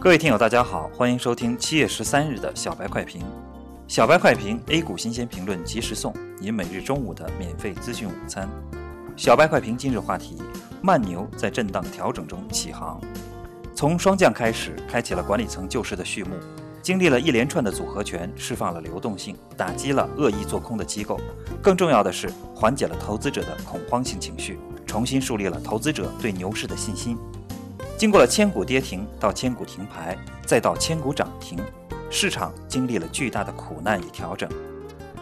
各位听友，大家好，欢迎收听七月十三日的小白快评。小白快评，A 股新鲜评论及时送，您每日中午的免费资讯午餐。小白快评今日话题：慢牛在震荡调整中起航。从双降开始，开启了管理层救市的序幕。经历了一连串的组合拳，释放了流动性，打击了恶意做空的机构。更重要的是，缓解了投资者的恐慌性情绪，重新树立了投资者对牛市的信心。经过了千股跌停到千股停牌，再到千股涨停，市场经历了巨大的苦难与调整。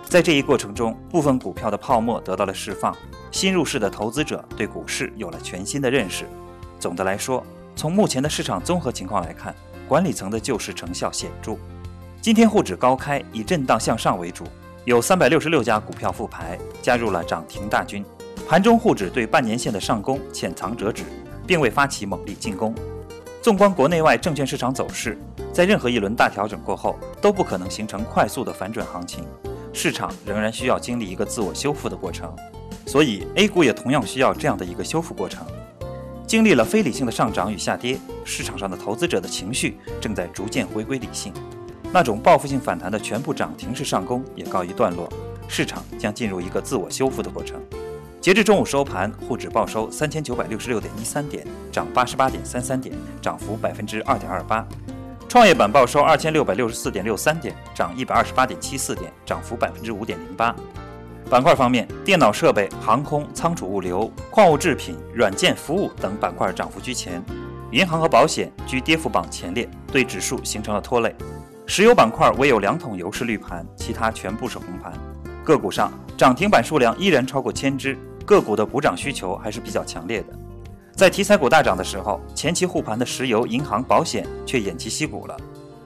在这一过程中，部分股票的泡沫得到了释放，新入市的投资者对股市有了全新的认识。总的来说，从目前的市场综合情况来看，管理层的救市成效显著。今天沪指高开，以震荡向上为主，有三百六十六家股票复牌，加入了涨停大军。盘中沪指对半年线的上攻浅藏辄止。并未发起猛烈进攻。纵观国内外证券市场走势，在任何一轮大调整过后，都不可能形成快速的反转行情，市场仍然需要经历一个自我修复的过程。所以，A 股也同样需要这样的一个修复过程。经历了非理性的上涨与下跌，市场上的投资者的情绪正在逐渐回归理性，那种报复性反弹的全部涨停式上攻也告一段落，市场将进入一个自我修复的过程。截至中午收盘，沪指报收三千九百六十六点一三点，涨八十八点三三点，涨幅百分之二点二八。创业板报收二千六百六十四点六三点，涨一百二十八点七四点，涨幅百分之五点零八。板块方面，电脑设备、航空、仓储物流、矿物制品、软件服务等板块涨幅居前，银行和保险居跌幅榜前列，对指数形成了拖累。石油板块唯有两桶油是绿盘，其他全部是红盘。个股上，涨停板数量依然超过千只。个股的补涨需求还是比较强烈的，在题材股大涨的时候，前期护盘的石油、银行、保险却偃旗息鼓了。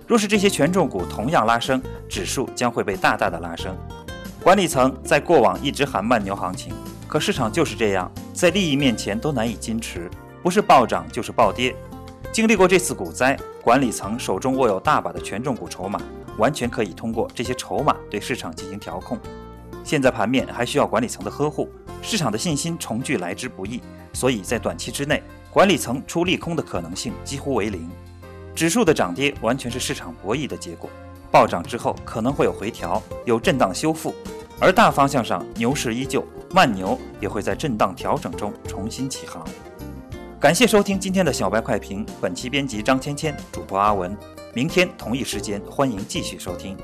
若是这些权重股同样拉升，指数将会被大大的拉升。管理层在过往一直喊慢牛行情，可市场就是这样，在利益面前都难以矜持，不是暴涨就是暴跌。经历过这次股灾，管理层手中握有大把的权重股筹码，完全可以通过这些筹码对市场进行调控。现在盘面还需要管理层的呵护。市场的信心重聚来之不易，所以在短期之内，管理层出利空的可能性几乎为零。指数的涨跌完全是市场博弈的结果，暴涨之后可能会有回调，有震荡修复，而大方向上牛市依旧，慢牛也会在震荡调整中重新起航。感谢收听今天的小白快评，本期编辑张芊芊，主播阿文。明天同一时间欢迎继续收听。